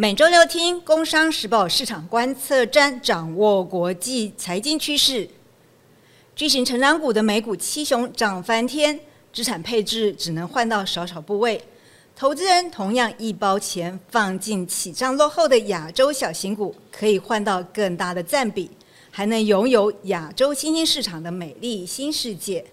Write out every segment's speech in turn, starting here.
每周六听《工商时报》市场观测站，掌握国际财经趋势。巨型成长股的美股七雄涨翻天，资产配置只能换到少少部位。投资人同样一包钱放进起涨落后的亚洲小型股，可以换到更大的占比，还能拥有亚洲新兴市场的美丽新世界。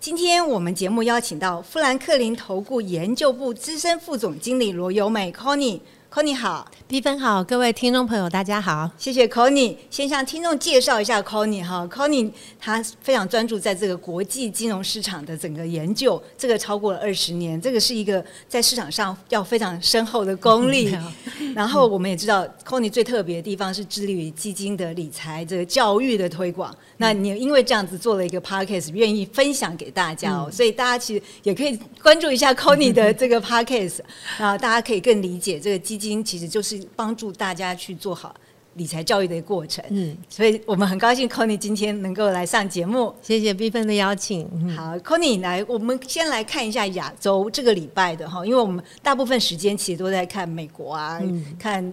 今天我们节目邀请到富兰克林投顾研究部资深副总经理罗友美 （Connie）。Conny 好，B 分好，各位听众朋友大家好，谢谢 Conny。先向听众介绍一下 Conny 哈，Conny 他非常专注在这个国际金融市场的整个研究，这个超过了二十年，这个是一个在市场上要非常深厚的功力。然后我们也知道 Conny 最特别的地方是致力于基金的理财这个教育的推广。那你因为这样子做了一个 Podcast，愿意分享给大家哦，所以大家其实也可以关注一下 Conny 的这个 Podcast，啊，大家可以更理解这个基金。金其实就是帮助大家去做好理财教育的一个过程，嗯，所以我们很高兴 Conny 今天能够来上节目，谢谢 B 分的邀请。好，Conny 来，我们先来看一下亚洲这个礼拜的哈，因为我们大部分时间其实都在看美国啊，看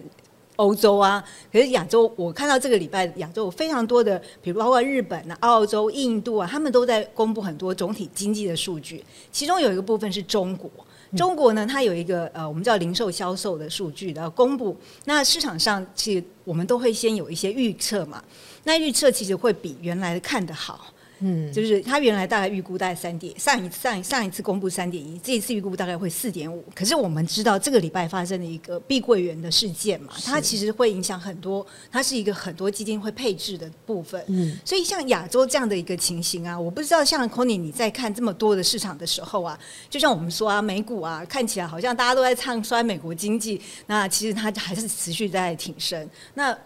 欧洲啊，可是亚洲我看到这个礼拜亚洲有非常多的，比如包括日本啊、澳洲、印度啊，他们都在公布很多总体经济的数据，其中有一个部分是中国。中国呢，它有一个呃，我们叫零售销售的数据的公布。那市场上其实我们都会先有一些预测嘛，那预测其实会比原来的看的好。嗯，就是他原来大概预估大概三点，上一上上一次公布三点一，这一次预估大概会四点五。可是我们知道这个礼拜发生的一个碧桂园的事件嘛，它其实会影响很多，它是一个很多基金会配置的部分。嗯，所以像亚洲这样的一个情形啊，我不知道像 Conny 你在看这么多的市场的时候啊，就像我们说啊，美股啊看起来好像大家都在唱衰美国经济，那其实它还是持续在挺升。那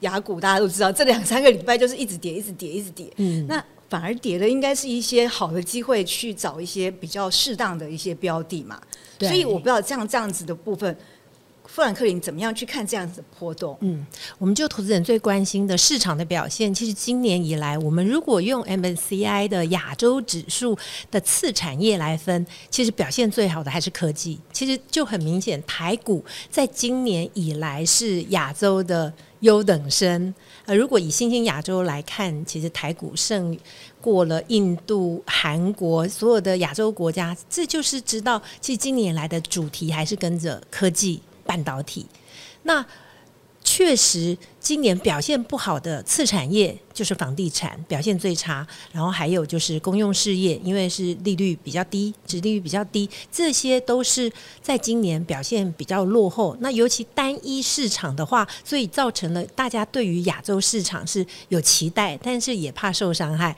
雅股大家都知道，这两三个礼拜就是一直跌，一直跌，一直跌。嗯，那。反而跌的应该是一些好的机会，去找一些比较适当的一些标的嘛。所以我不知道这样这样子的部分，富兰克林怎么样去看这样子的波动？嗯，我们就投资人最关心的市场的表现，其实今年以来，我们如果用 MSCI 的亚洲指数的次产业来分，其实表现最好的还是科技。其实就很明显，台股在今年以来是亚洲的优等生。呃，如果以新兴亚洲来看，其实台股胜过了印度、韩国所有的亚洲国家，这就是知道，其实今年来的主题还是跟着科技、半导体。那确实，今年表现不好的次产业就是房地产表现最差，然后还有就是公用事业，因为是利率比较低，殖利率比较低，这些都是在今年表现比较落后。那尤其单一市场的话，所以造成了大家对于亚洲市场是有期待，但是也怕受伤害。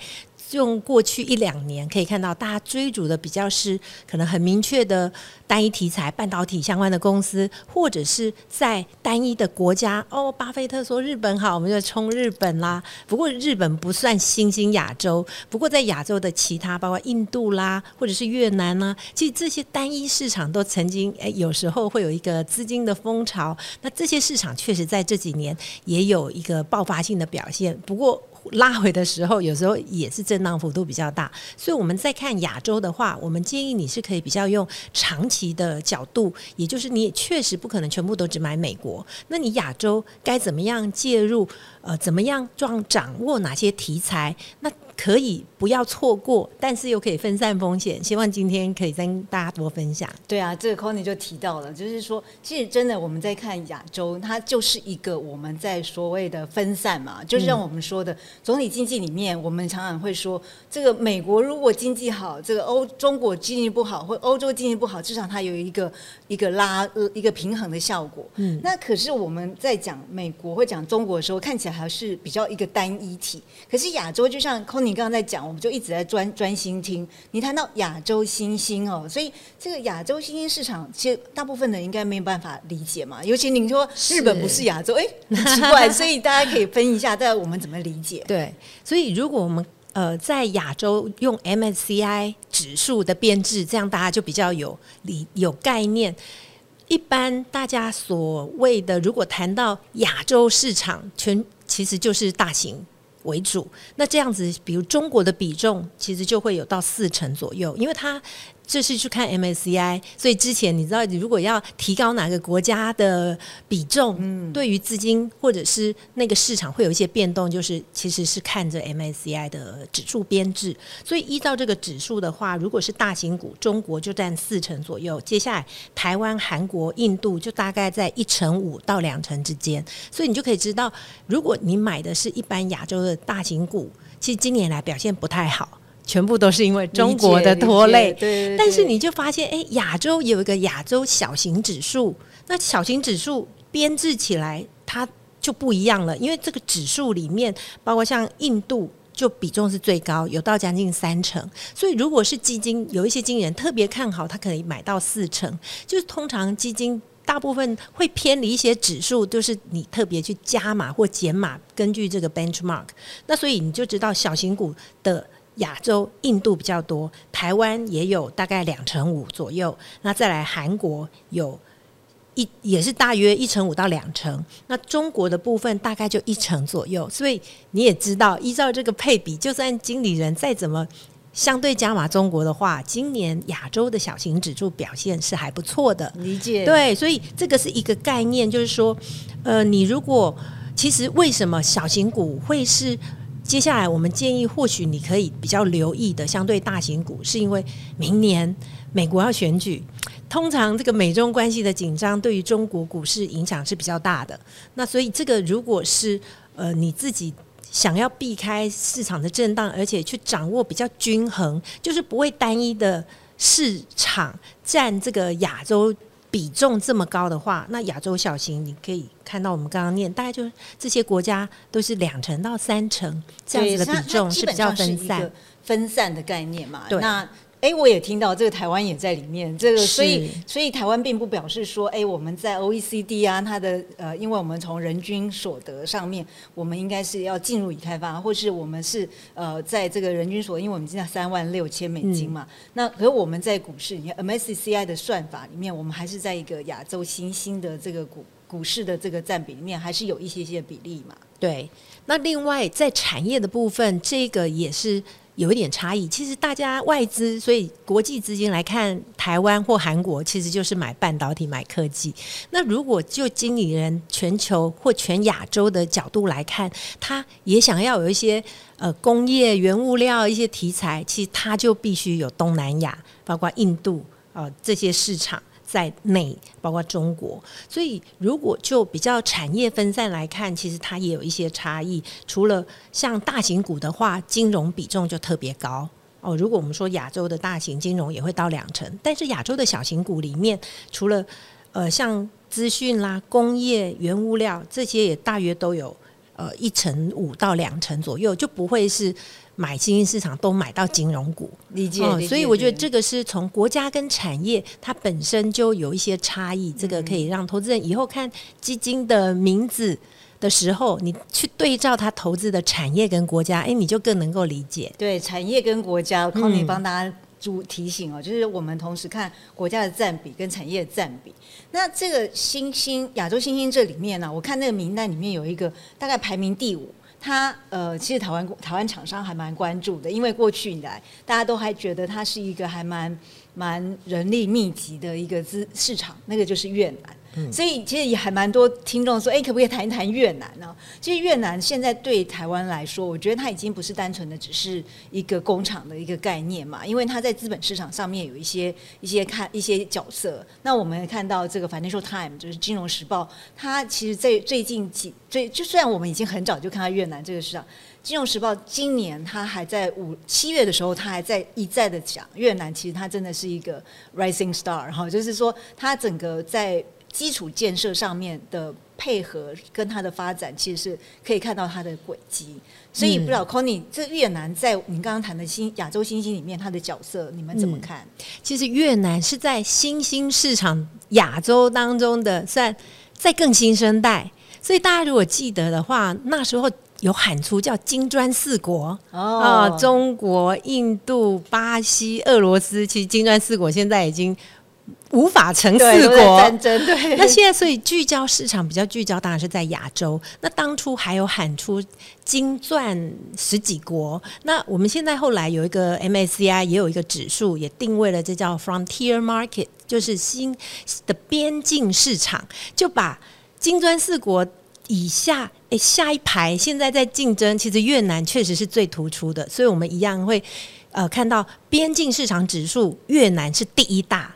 用过去一两年可以看到，大家追逐的比较是可能很明确的单一题材，半导体相关的公司，或者是在单一的国家。哦，巴菲特说日本好，我们就冲日本啦。不过日本不算新兴亚洲，不过在亚洲的其他，包括印度啦，或者是越南呢，其实这些单一市场都曾经诶，有时候会有一个资金的风潮。那这些市场确实在这几年也有一个爆发性的表现。不过。拉回的时候，有时候也是震荡幅度比较大，所以我们在看亚洲的话，我们建议你是可以比较用长期的角度，也就是你也确实不可能全部都只买美国，那你亚洲该怎么样介入？呃，怎么样状掌握哪些题材？那可以不要错过，但是又可以分散风险。希望今天可以跟大家多分享。对啊，这个 Conny 就提到了，就是说，其实真的我们在看亚洲，它就是一个我们在所谓的分散嘛，就是像我们说的总体经济里面，我们常常会说，这个美国如果经济好，这个欧中国经济不好，或欧洲经济不好，至少它有一个一个拉一个平衡的效果。嗯，那可是我们在讲美国或讲中国的时候，看起来。还是比较一个单一体，可是亚洲就像 Conny 刚刚在讲，我们就一直在专专心听你谈到亚洲新兴哦，所以这个亚洲新兴市场，其实大部分人应该没有办法理解嘛。尤其您说日本不是亚洲，哎，很奇怪，所以大家可以分一下，大家我们 怎么理解？对，所以如果我们呃在亚洲用 MSCI 指数的编制，这样大家就比较有理有概念。一般大家所谓的，如果谈到亚洲市场，全其实就是大型为主。那这样子，比如中国的比重，其实就会有到四成左右，因为它这是去看 MSCI，所以之前你知道，如果要提高哪个国家的比重，嗯，对于资金或者是那个市场会有一些变动，就是其实是看着 MSCI 的指数编制。所以依照这个指数的话，如果是大型股，中国就占四成左右，接下来台湾、韩国、印度就大概在一成五到两成之间。所以你就可以知道，如果你买的是一般亚洲的大型股，其实今年来表现不太好。全部都是因为中国的拖累，对。但是你就发现，哎，亚洲有一个亚洲小型指数，那小型指数编制起来，它就不一样了。因为这个指数里面，包括像印度，就比重是最高，有到将近三成。所以，如果是基金，有一些经纪人特别看好，他可以买到四成。就是通常基金大部分会偏离一些指数，就是你特别去加码或减码，根据这个 benchmark。那所以你就知道小型股的。亚洲、印度比较多，台湾也有大概两成五左右。那再来韩国有一也是大约一成五到两成。那中国的部分大概就一成左右。所以你也知道，依照这个配比，就算经理人再怎么相对加码中国的话，今年亚洲的小型指数表现是还不错的。理解对，所以这个是一个概念，就是说，呃，你如果其实为什么小型股会是？接下来，我们建议或许你可以比较留意的相对大型股，是因为明年美国要选举，通常这个美中关系的紧张对于中国股市影响是比较大的。那所以这个如果是呃你自己想要避开市场的震荡，而且去掌握比较均衡，就是不会单一的市场占这个亚洲。比重这么高的话，那亚洲小型你可以看到，我们刚刚念大概就是这些国家都是两成到三成这样子的比重是比较分散、分散的概念嘛？对。那哎，我也听到这个台湾也在里面，这个所以所以台湾并不表示说，哎，我们在 OECD 啊，它的呃，因为我们从人均所得上面，我们应该是要进入已开发，或是我们是呃，在这个人均所得，因为我们现在三万六千美金嘛，那可我们在股市，你看 MSCI 的算法里面，我们还是在一个亚洲新兴的这个股股市的这个占比里面，还是有一些些比例嘛？对。那另外在产业的部分，这个也是。有一点差异，其实大家外资，所以国际资金来看台湾或韩国，其实就是买半导体、买科技。那如果就经理人全球或全亚洲的角度来看，他也想要有一些呃工业、原物料一些题材，其实他就必须有东南亚，包括印度啊这些市场。在内，包括中国，所以如果就比较产业分散来看，其实它也有一些差异。除了像大型股的话，金融比重就特别高哦。如果我们说亚洲的大型金融也会到两成，但是亚洲的小型股里面，除了呃像资讯啦、工业、原物料这些，也大约都有呃一成五到两成左右，就不会是。买新兴市场都买到金融股，理解。所以我觉得这个是从国家跟产业它本身就有一些差异，这个可以让投资人以后看基金的名字的时候，你去对照它投资的产业跟国家，哎，你就更能够理解。对，产业跟国家，康妮帮大家主提醒哦，就是我们同时看国家的占比跟产业的占比。那这个新兴亚洲新兴这里面呢，我看那个名单里面有一个大概排名第五。它呃，其实台湾台湾厂商还蛮关注的，因为过去以来大家都还觉得它是一个还蛮蛮人力密集的一个资市场，那个就是越南。所以其实也还蛮多听众说，哎，可不可以谈一谈越南呢？其实越南现在对台湾来说，我觉得它已经不是单纯的只是一个工厂的一个概念嘛，因为它在资本市场上面有一些一些看一些角色。那我们看到这个 Financial Times 就是金融时报，它其实在最近几最就虽然我们已经很早就看到越南这个市场，金融时报今年它还在五七月的时候，它还在一再的讲越南，其实它真的是一个 rising star 哈，就是说它整个在基础建设上面的配合跟它的发展，其实是可以看到它的轨迹。所以不知道 Conny，这越南在你刚刚谈的新亚洲新兴里面，它的角色你们怎么看？其实越南是在新兴市场亚洲当中的算在更新生代。所以大家如果记得的话，那时候有喊出叫金砖四国啊，中国、印度、巴西、俄罗斯。其实金砖四国现在已经。无法成四国战争。对，那现在所以聚焦市场比较聚焦，当然是在亚洲。那当初还有喊出金钻十几国，那我们现在后来有一个 MSCI 也有一个指数，也定位了，这叫 Frontier Market，就是新的边境市场，就把金砖四国以下，诶，下一排现在在竞争，其实越南确实是最突出的，所以我们一样会呃看到边境市场指数，越南是第一大。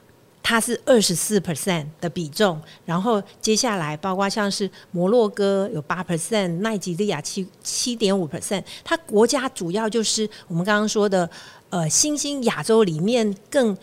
它是二十四 percent 的比重，然后接下来包括像是摩洛哥有八 percent，奈及利亚七七点五 percent，它国家主要就是我们刚刚说的呃新兴亚洲里面更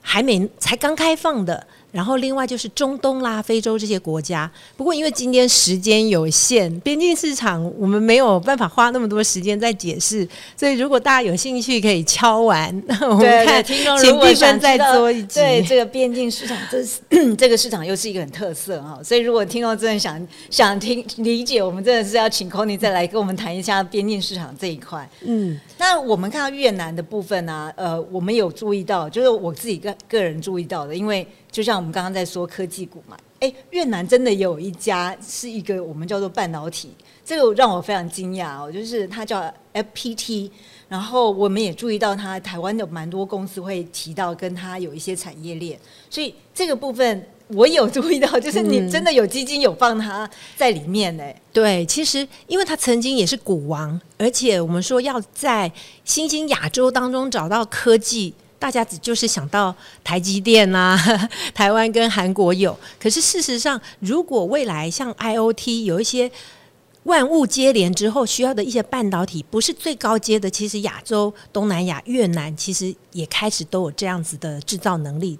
还没才刚开放的。然后另外就是中东啦、非洲这些国家。不过因为今天时间有限，边境市场我们没有办法花那么多时间在解释。所以如果大家有兴趣，可以敲完。我们看听众如果想再做一集，对这个边境市场，这是 这个市场又是一个很特色哈。所以如果听众真的想想听理解，我们真的是要请 Conny 再来跟我们谈一下边境市场这一块。嗯，那我们看到越南的部分呢，呃，我们有注意到，就是我自己个个人注意到的，因为。就像我们刚刚在说科技股嘛，哎，越南真的有一家是一个我们叫做半导体，这个让我非常惊讶哦，就是它叫 FPT，然后我们也注意到它台湾有蛮多公司会提到跟它有一些产业链，所以这个部分我有注意到，就是你真的有基金有放它在里面呢。对，其实因为它曾经也是股王，而且我们说要在新兴亚洲当中找到科技。大家只就是想到台积电呐，台湾跟韩国有，可是事实上，如果未来像 IOT 有一些万物接连之后需要的一些半导体，不是最高阶的，其实亚洲、东南亚、越南其实也开始都有这样子的制造能力。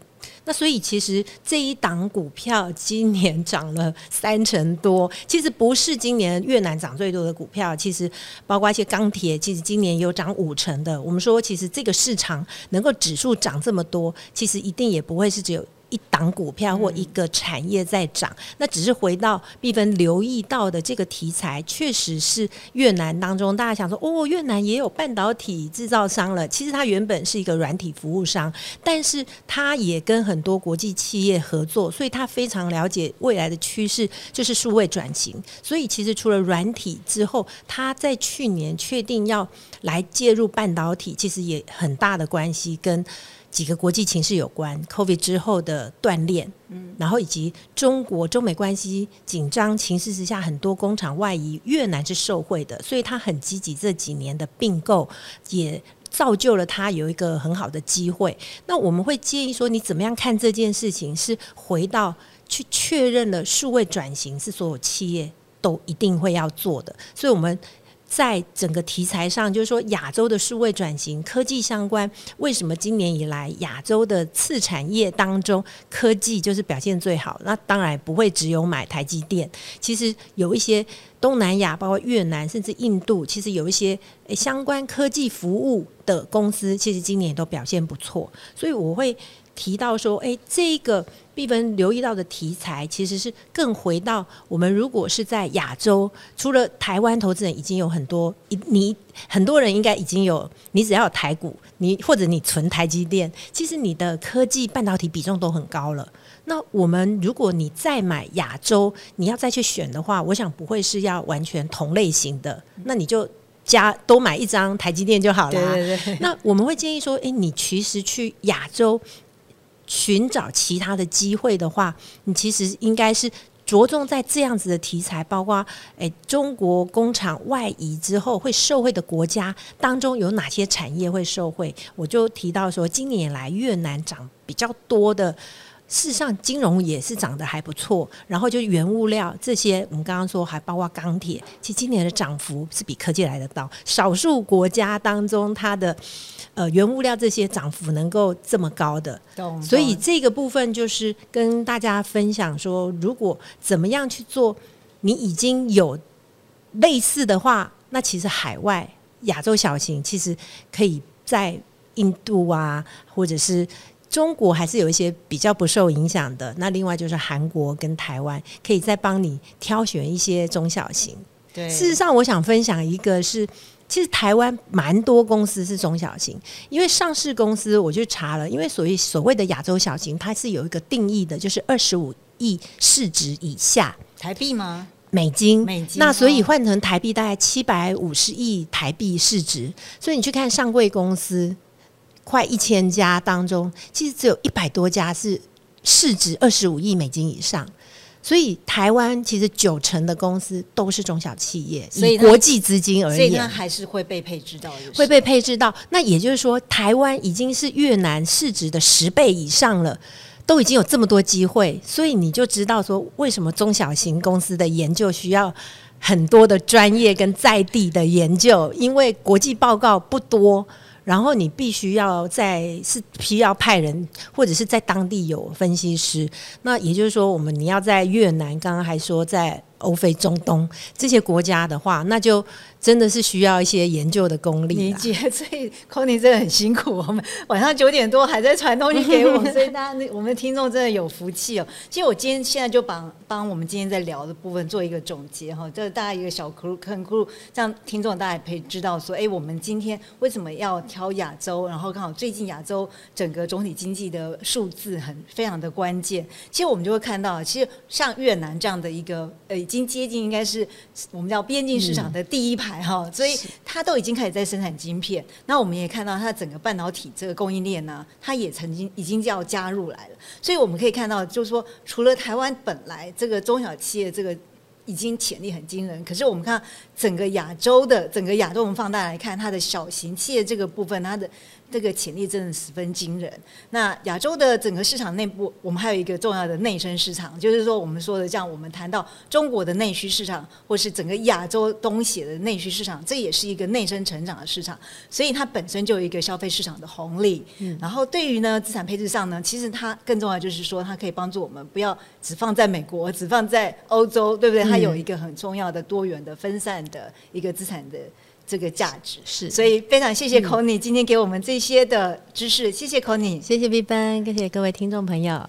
那所以其实这一档股票今年涨了三成多，其实不是今年越南涨最多的股票，其实包括一些钢铁，其实今年有涨五成的。我们说，其实这个市场能够指数涨这么多，其实一定也不会是只有。一档股票或一个产业在涨，那只是回到毕分留意到的这个题材，确实是越南当中大家想说，哦，越南也有半导体制造商了。其实它原本是一个软体服务商，但是它也跟很多国际企业合作，所以它非常了解未来的趋势，就是数位转型。所以其实除了软体之后，它在去年确定要来介入半导体，其实也很大的关系跟。几个国际情势有关，COVID 之后的锻炼，嗯，然后以及中国中美关系紧张情势之下，很多工厂外移，越南是受惠的，所以他很积极这几年的并购，也造就了他有一个很好的机会。那我们会建议说，你怎么样看这件事情？是回到去确认了数位转型是所有企业都一定会要做的，所以我们。在整个题材上，就是说亚洲的数位转型、科技相关，为什么今年以来亚洲的次产业当中，科技就是表现最好？那当然不会只有买台积电，其实有一些东南亚，包括越南甚至印度，其实有一些相关科技服务的公司，其实今年也都表现不错。所以我会提到说，哎，这个。必分留意到的题材，其实是更回到我们如果是在亚洲，除了台湾投资人已经有很多，你很多人应该已经有，你只要有台股，你或者你存台积电，其实你的科技半导体比重都很高了。那我们如果你再买亚洲，你要再去选的话，我想不会是要完全同类型的，那你就加多买一张台积电就好了。对对对。那我们会建议说，哎，你其实去亚洲。寻找其他的机会的话，你其实应该是着重在这样子的题材，包括诶中国工厂外移之后会受惠的国家当中有哪些产业会受惠？我就提到说，今年来越南涨比较多的。事实上，金融也是涨得还不错，然后就原物料这些，我们刚刚说还包括钢铁，其实今年的涨幅是比科技来得到。少数国家当中，它的呃原物料这些涨幅能够这么高的，所以这个部分就是跟大家分享说，如果怎么样去做，你已经有类似的话，那其实海外亚洲小型其实可以在印度啊，或者是。中国还是有一些比较不受影响的，那另外就是韩国跟台湾，可以再帮你挑选一些中小型。对，事实上，我想分享一个是其实台湾蛮多公司是中小型，因为上市公司我就查了，因为所谓所谓的亚洲小型，它是有一个定义的，就是二十五亿市值以下台币吗？美金，美金那所以哦换成台币大概七百五十亿台币市值，所以你去看上柜公司，快一千家当中，其实只有一百多家是市值二十五亿美金以上。所以台湾其实九成的公司都是中小企业，所以以国际资金而所以它言，还是会被配置到，会被配置到。那也就是说，台湾已经是越南市值的十倍以上了。都已经有这么多机会，所以你就知道说，为什么中小型公司的研究需要很多的专业跟在地的研究，因为国际报告不多，然后你必须要在是需要派人，或者是在当地有分析师。那也就是说，我们你要在越南，刚刚还说在欧非、中东这些国家的话，那就真的是需要一些研究的功力啦。理解，所以 c o n y 真的很辛苦。我们晚上九点多还在传东西给我们，所以大家那我们的听众真的有福气哦。其实我今天现在就帮帮我们今天在聊的部分做一个总结哈，就是大家一个小 clue 坑 clue，这样听众大家也可以知道说，哎，我们今天为什么要挑亚洲？然后刚好最近亚洲整个总体经济的数字很非常的关键。其实我们就会看到，其实像越南这样的一个呃，已经接近应该是我们叫边境市场的第一排哈，所以它都已经开始在生产晶片。那我们也看到它整个半导体这个供应链呢，它也曾经已经要加入来了。所以我们可以看到，就是说，除了台湾本来这个中小企业这个。已经潜力很惊人，可是我们看整个亚洲的整个亚洲，我们放大来看，它的小型企业这个部分，它的这个潜力真的十分惊人。那亚洲的整个市场内部，我们还有一个重要的内生市场，就是说我们说的，像我们谈到中国的内需市场，或是整个亚洲东协的内需市场，这也是一个内生成长的市场，所以它本身就有一个消费市场的红利。然后对于呢资产配置上呢，其实它更重要就是说，它可以帮助我们不要只放在美国，只放在欧洲，对不对？它有一个很重要的多元的分散的一个资产的。这个价值。是。所以非常谢谢 c o n y 今天给我们这些的知识，谢谢 c o n y 谢谢 B 班，谢谢各位听众朋友，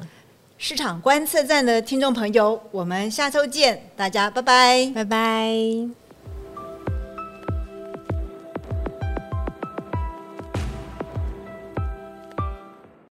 市场观测站的听众朋友，我们下周见，大家拜拜。拜拜。